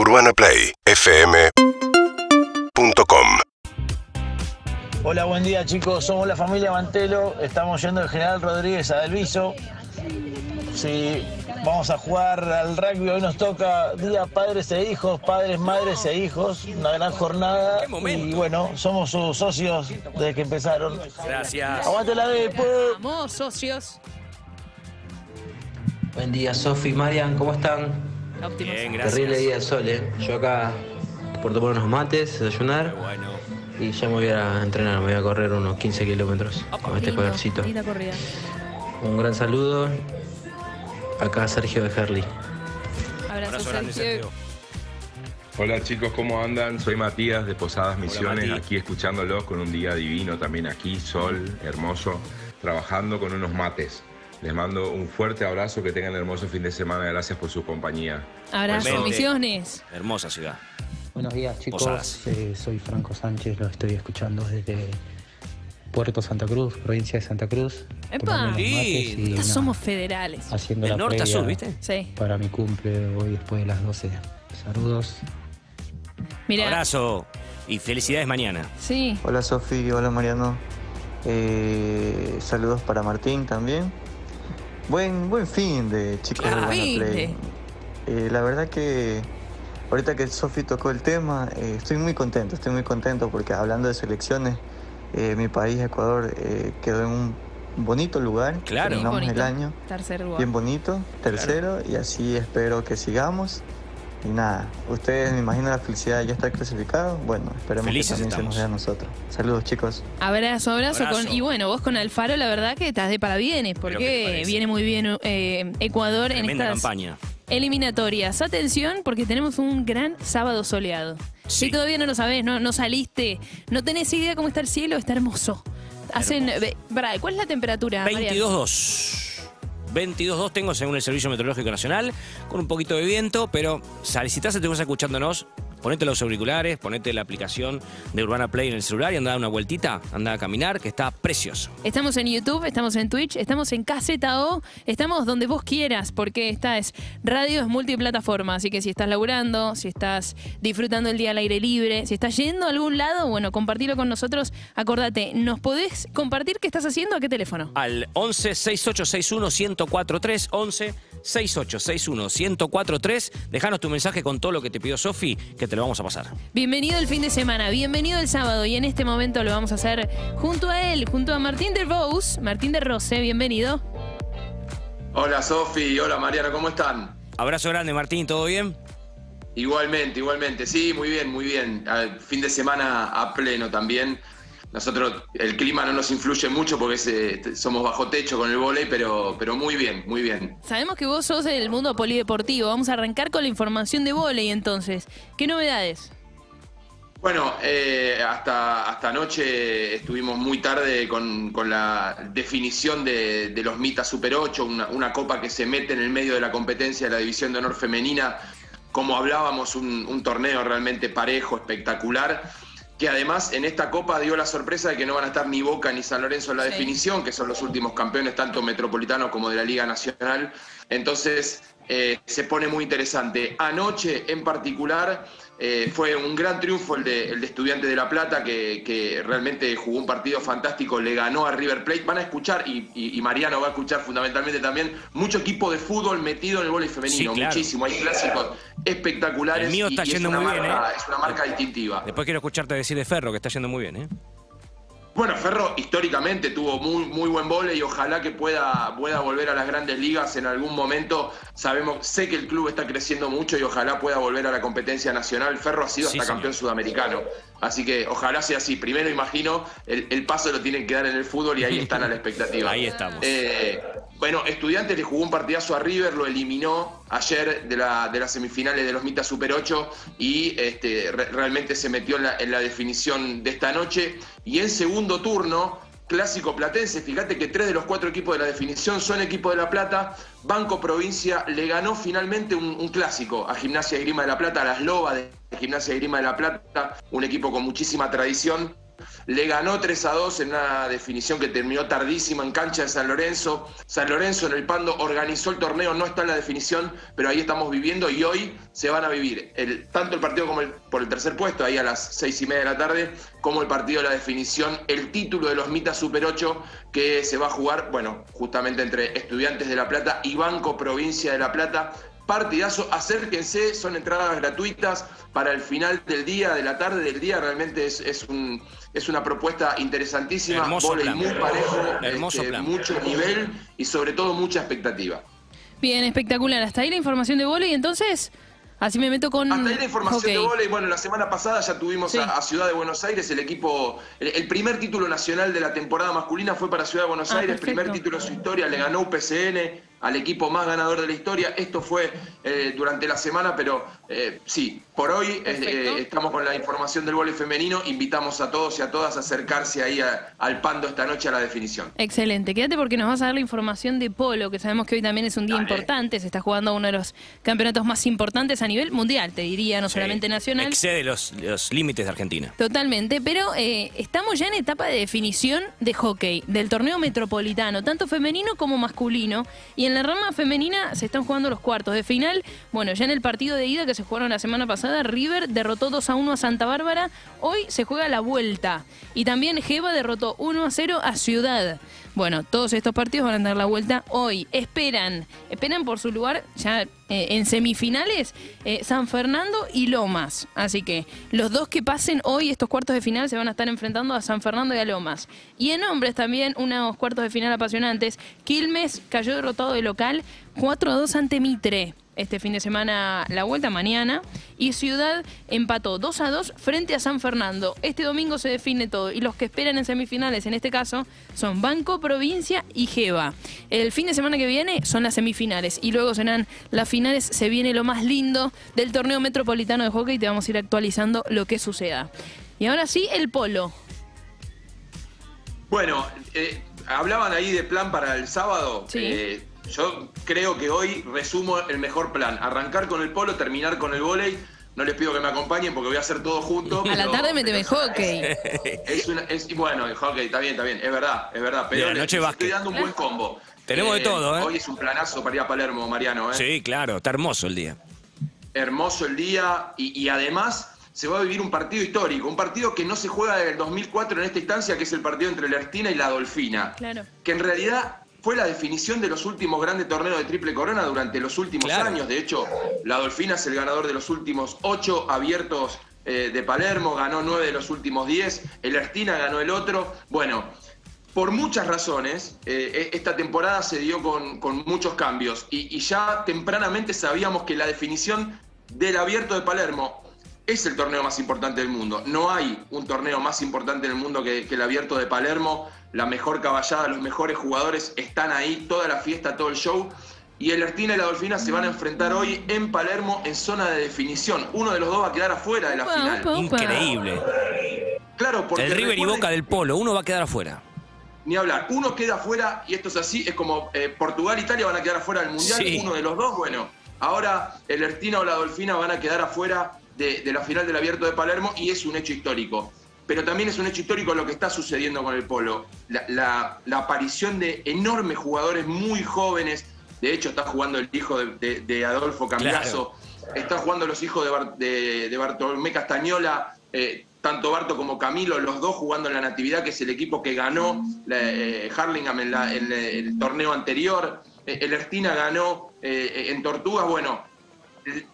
UrbanaPlayFM.com Hola, buen día chicos, somos la familia Mantelo, estamos yendo del General Rodríguez a Delviso. Sí, vamos a jugar al rugby, hoy nos toca Día Padres e Hijos, Padres, Madres e Hijos, una gran jornada. Y bueno, somos sus socios desde que empezaron. Gracias. Aguante la de Vamos, socios. Buen día, Sofi, Marian, ¿cómo están? Óptimos. Bien, gracias. Terrible día de sol, ¿eh? Yo acá por tomar unos mates, desayunar Bueno. y ya me voy a entrenar, me voy a correr unos 15 kilómetros con este Lindo, colorcito. linda corrida. Un gran saludo. Acá Sergio de Herli. Abrazo, Abrazo grande, Sergio. Hola chicos, ¿cómo andan? Soy Matías de Posadas Misiones, aquí escuchándolos con un día divino también aquí, sol, hermoso, trabajando con unos mates. Les mando un fuerte abrazo, que tengan hermoso fin de semana, gracias por su compañía. Abrazo, Igualmente. misiones. Hermosa ciudad. Buenos días chicos. Eh, soy Franco Sánchez, lo estoy escuchando desde Puerto Santa Cruz, provincia de Santa Cruz. ¡Epa! Sí, y somos federales. haciendo Del la norte a sur, ¿viste? Sí. Para mi cumple hoy después de las 12. Saludos. Mira, Abrazo y felicidades mañana. sí. Hola Sofi, hola Mariano. Eh, saludos para Martín también. Buen, buen fin de chicos de Buen Urbana fin Play. Eh, la verdad que ahorita que Sofi tocó el tema, eh, estoy muy contento, estoy muy contento porque hablando de selecciones, eh, mi país, Ecuador, eh, quedó en un bonito lugar. Claro. Terminamos Bonito. el año Tercer lugar. bien bonito, tercero, y así espero que sigamos. Y nada, ustedes me imagino la felicidad de ya estar clasificado. Bueno, esperemos Felices que también estamos. se nos vea a nosotros. Saludos chicos. Abrazo, abrazo, Abrazo. Con, y bueno, vos con Alfaro, la verdad que estás de parabienes, Pero ¿qué te porque parece? viene muy bien eh, Ecuador en estas campaña. eliminatorias. Atención, porque tenemos un gran sábado soleado. Sí. Si todavía no lo sabés, no, no saliste, no tenés idea cómo está el cielo, está hermoso. Hacen. Hermoso. ve- pará, ¿Cuál es la temperatura? Mariano? 22.2. 22.2 tengo según el Servicio Meteorológico Nacional, con un poquito de viento, pero si estás escuchándonos, ponete los auriculares, ponete la aplicación de Urbana Play en el celular y anda a dar una vueltita, anda a caminar, que está precioso. Estamos en YouTube, estamos en Twitch, estamos en KZO, estamos donde vos quieras, porque esta es radio, es multiplataforma. Así que si estás laburando, si estás disfrutando el día al aire libre, si estás yendo a algún lado, bueno, compartilo con nosotros. Acordate, ¿nos podés compartir qué estás haciendo? ¿A qué teléfono? Al 11 6861 1043 11 6861 1043 Dejanos tu mensaje con todo lo que te pidió Sofi, que te lo vamos a pasar. Bienvenido el fin de semana, bienvenido el sábado y en este momento lo vamos a hacer junto a él, junto a Martín de Rose, Martín de Rose, bienvenido. Hola Sofi, hola Mariano, ¿cómo están? Abrazo grande, Martín, ¿todo bien? Igualmente, igualmente. Sí, muy bien, muy bien. Al fin de semana a pleno también. Nosotros, el clima no nos influye mucho porque eh, somos bajo techo con el vóley, pero, pero muy bien, muy bien. Sabemos que vos sos del mundo polideportivo, vamos a arrancar con la información de volei entonces. ¿Qué novedades? Bueno, eh, hasta, hasta anoche estuvimos muy tarde con, con la definición de, de los Mitas Super 8, una, una copa que se mete en el medio de la competencia de la División de Honor Femenina. Como hablábamos, un, un torneo realmente parejo, espectacular, que además en esta copa dio la sorpresa de que no van a estar ni Boca ni San Lorenzo en la Sí. definición, que son los últimos campeones tanto metropolitanos como de la Liga Nacional. Entonces eh, se pone muy interesante. Anoche en particular eh, fue un gran triunfo el de, el de Estudiantes de La Plata, que, que realmente jugó un partido fantástico, le ganó a River Plate. Van a escuchar, y, y- y Mariano va a escuchar fundamentalmente también, mucho equipo de fútbol metido en el voleibol femenino, Sí, claro. muchísimo. Hay clásicos espectaculares. El mío está y yendo muy bien, ¿eh? Es una marca distintiva. Después quiero escucharte decir de Ferro, que está yendo muy bien, ¿eh? Bueno, Ferro históricamente tuvo muy, muy buen vole y ojalá que pueda, pueda volver a las grandes ligas en algún momento. Sabemos, sé que el club está creciendo mucho y ojalá pueda volver a la competencia nacional. Ferro ha sido Sí, hasta señor. campeón sudamericano. Así que ojalá sea así. Primero imagino, el, el paso lo tienen que dar en el fútbol y ahí están a la expectativa. Ahí estamos. Eh, bueno, Estudiantes le jugó un partidazo a River, lo eliminó ayer de, la, de las semifinales de los Mitas Super 8 y este, re- realmente se metió en la, definición de esta noche. Y en segundo turno, clásico platense, fíjate que tres de los cuatro equipos de la definición son equipos de La Plata. Banco Provincia le ganó finalmente un, clásico a Gimnasia de Grima de La Plata, a las Lobas de Gimnasia de Grima de La Plata, un equipo con muchísima tradición le ganó 3 a 2 en una definición que terminó tardísima en cancha de San Lorenzo. San Lorenzo en el Pando organizó el torneo, no está en la definición, pero ahí estamos viviendo y hoy se van a vivir tanto el partido como por el tercer puesto, ahí a las seis y media de la tarde, como el partido de la definición, el título de los Mitas Super 8 que se va a jugar, bueno, justamente entre Estudiantes de La Plata y Banco Provincia de La Plata partidazo. Acérquense, son entradas gratuitas para el final del día, de la tarde del día. Realmente es, un, es una propuesta interesantísima. Plan. muy parejo, Hermoso este, mucho nivel y sobre todo mucha expectativa. Bien, espectacular. Hasta ahí la información de vóley. Entonces, así me meto con. Hasta ahí la información hockey. de volei. Bueno, la semana pasada ya tuvimos Sí. a, a Ciudad de Buenos Aires, el equipo, el, el primer título nacional de la temporada masculina fue para Ciudad de Buenos Ah, Aires, perfecto. primer título de su historia, le ganó UPCN al equipo más ganador de la historia. Esto fue eh, durante la semana, pero eh, sí, por hoy eh, estamos con la información del vóley femenino. Invitamos a todos y a todas a acercarse ahí a- al Pando esta noche a la definición. Excelente, quédate porque nos vas a dar la información de polo, que sabemos que hoy también es un día Dale. importante, se está jugando uno de los campeonatos más importantes a nivel mundial, te diría, no solamente nacional. Excede los, los límites de Argentina. Totalmente, pero eh, estamos ya en etapa de definición de hockey, del torneo metropolitano, tanto femenino como masculino. Y en la rama femenina se están jugando los cuartos de final. Bueno, ya en el partido de ida que se jugaron la semana pasada, River derrotó 2 a 1 a Santa Bárbara. Hoy se juega la vuelta. Y también Geva derrotó 1 a 0 a Ciudad. Bueno, todos estos partidos van a dar la vuelta hoy. Esperan, esperan por su lugar ya eh, en semifinales eh, San Fernando y Lomas. Así que los dos que pasen hoy estos cuartos de final se van a estar enfrentando a San Fernando y a Lomas. Y en hombres también unos cuartos de final apasionantes. Quilmes cayó derrotado de local 4 a 2 ante Mitre. Este fin de semana la vuelta mañana. Y Ciudad empató 2 a 2 frente a San Fernando. Este domingo se define todo. Y los que esperan en semifinales, en este caso, son Banco, Provincia y Geva. El fin de semana que viene son las semifinales. Y luego serán las finales. Se viene lo más lindo del torneo metropolitano de hockey. Te vamos a ir actualizando lo que suceda. Y ahora sí, el polo. Bueno, eh, hablaban ahí de plan para el sábado. Sí. Eh, yo creo que hoy resumo el mejor plan. Arrancar con el polo, terminar con el vóley. No les pido que me acompañen porque voy a hacer todo junto. A la tarde méteme pero hockey. Es una, es, y bueno, el hockey, está bien, está bien, es verdad, es verdad. Pero estoy dando un buen combo. Tenemos de todo, ¿eh? Hoy es un planazo para ir a Palermo, Mariano, ¿eh? Sí, claro, está hermoso el día. hermoso el día y, y además se va a vivir un partido histórico, un partido que no se juega desde el 2004 en esta instancia, que es el partido entre la Ertina y la Dolfina, Claro. que en realidad fue la definición de los últimos grandes torneos de Triple Corona durante los últimos Claro. años. De hecho, la Dolfina es el ganador de los últimos ocho abiertos eh, de Palermo, ganó nueve de los últimos diez, el Ertina ganó el otro. Bueno, por muchas razones, eh, esta temporada se dio con, con muchos cambios y, y ya tempranamente sabíamos que la definición del abierto de Palermo es el torneo más importante del mundo. No hay un torneo más importante del mundo que, que el abierto de Palermo. La mejor caballada, los mejores jugadores están ahí, toda la fiesta, todo el show. Y el Ertina y la Dolfina se van a enfrentar hoy en Palermo en zona de definición. Uno de los dos va a quedar afuera de la final. Increíble. Claro, porque el River y Boca del Polo, uno va a quedar afuera. Ni hablar. Uno queda afuera, y esto es así, es como eh, Portugal e Italia van a quedar afuera del Mundial. Sí. Uno de los dos, bueno. Ahora el Ertina o la Dolfina van a quedar afuera de, de la final del Abierto de Palermo y es un hecho histórico. Pero también es un hecho histórico lo que está sucediendo con el polo. La, la- la aparición de enormes jugadores muy jóvenes. De hecho, está jugando el hijo de, de- de Adolfo Cambiaso. Está jugando los hijos de, Bar- de- Bartolomé Castañola. eh, tanto Barto como Camilo, los dos jugando en la Natividad, que es el equipo que ganó eh, Harlingham en, la- en el torneo anterior. Eh, el Ertina ganó eh, en Tortugas. Bueno,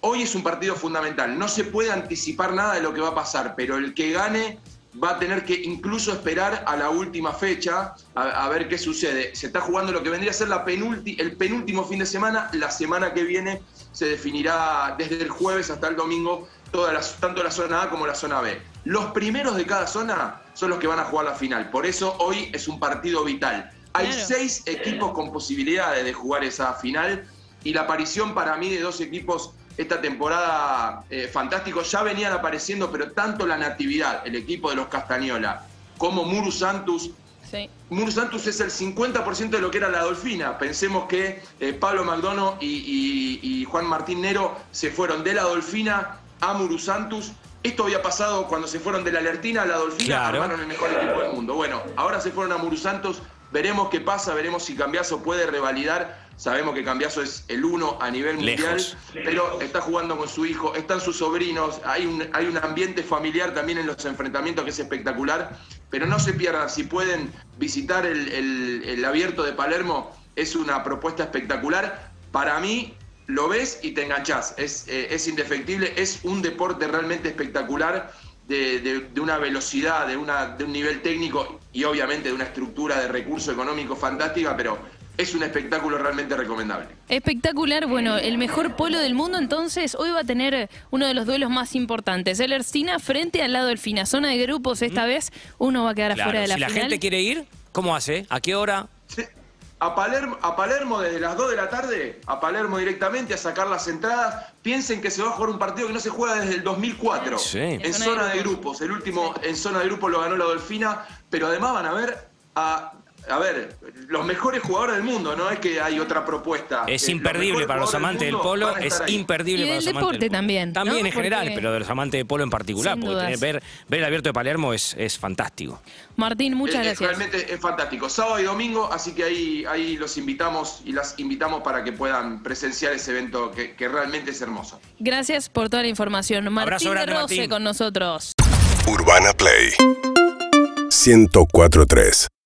hoy es un partido fundamental. No se puede anticipar nada de lo que va a pasar, pero el que gane va a tener que incluso esperar a la última fecha a, a ver qué sucede. Se está jugando lo que vendría a ser la penulti- el penúltimo fin de semana. La semana que viene se definirá desde el jueves hasta el domingo todas las, tanto la zona A como la zona B. Los primeros de cada zona son los que van a jugar la final. Por eso hoy es un partido vital. Hay Claro. seis equipos con posibilidades de jugar esa final y la aparición para mí de dos equipos esta temporada eh, fantástico ya venían apareciendo, pero tanto la Natividad, el equipo de los Castañola, como Muru Santos. Sí. Muru Santos es el 50% de lo que era la Dolfina. Pensemos que eh, Pablo McDonough y, y- y Juan Martín Nero se fueron de la Dolfina a Muru Santos Esto había pasado cuando se fueron de la Alertina a la Dolfina, Claro. armaron el mejor equipo del mundo. Bueno, ahora se fueron a Muru Santos, veremos qué pasa, veremos si Cambiaso puede revalidar. Sabemos que Cambiaso es el uno a nivel mundial, Lejos. pero está jugando con su hijo, están sus sobrinos, hay un, hay un ambiente familiar también en los enfrentamientos que es espectacular, pero no se pierdan, si pueden visitar el, el- el abierto de Palermo, es una propuesta espectacular. Para mí, lo ves y te enganchás, es, eh, es indefectible, es un deporte realmente espectacular. De, de- de una velocidad, de, una, de un nivel técnico y obviamente de una estructura de recurso económico fantástica, pero es un espectáculo realmente recomendable. Espectacular, bueno, el mejor polo del mundo entonces hoy va a tener uno de los duelos más importantes. El Erstina frente al lado del Fina, zona de grupos esta vez, uno va a quedar Claro, afuera de la si la final. gente quiere ir, ¿cómo hace? ¿A qué hora? A Palermo, a Palermo desde las 2 de la tarde, a Palermo directamente a sacar las entradas. Piensen que se va a jugar un partido que no se juega desde el 2004. Sí. En En zona zona de de grupos. El último en zona de grupos lo ganó la Dolfina, pero además van a ver a, a ver, los mejores jugadores del mundo, no es que hay otra propuesta. Es los imperdible para los amantes del polo, es ahí. imperdible Y para los amantes deporte del polo. también, También ¿no? en general, Porque- pero de los amantes de polo en particular, Sin porque ver, ver el abierto de Palermo es, es fantástico. Martín, muchas gracias. Realmente es fantástico. Sábado y domingo, así que ahí, ahí los invitamos y las invitamos para que puedan presenciar ese evento que, que realmente es hermoso. Gracias por toda la información. Martín Abrazo de grande, Rose Martín. con nosotros. Urbana Play 1043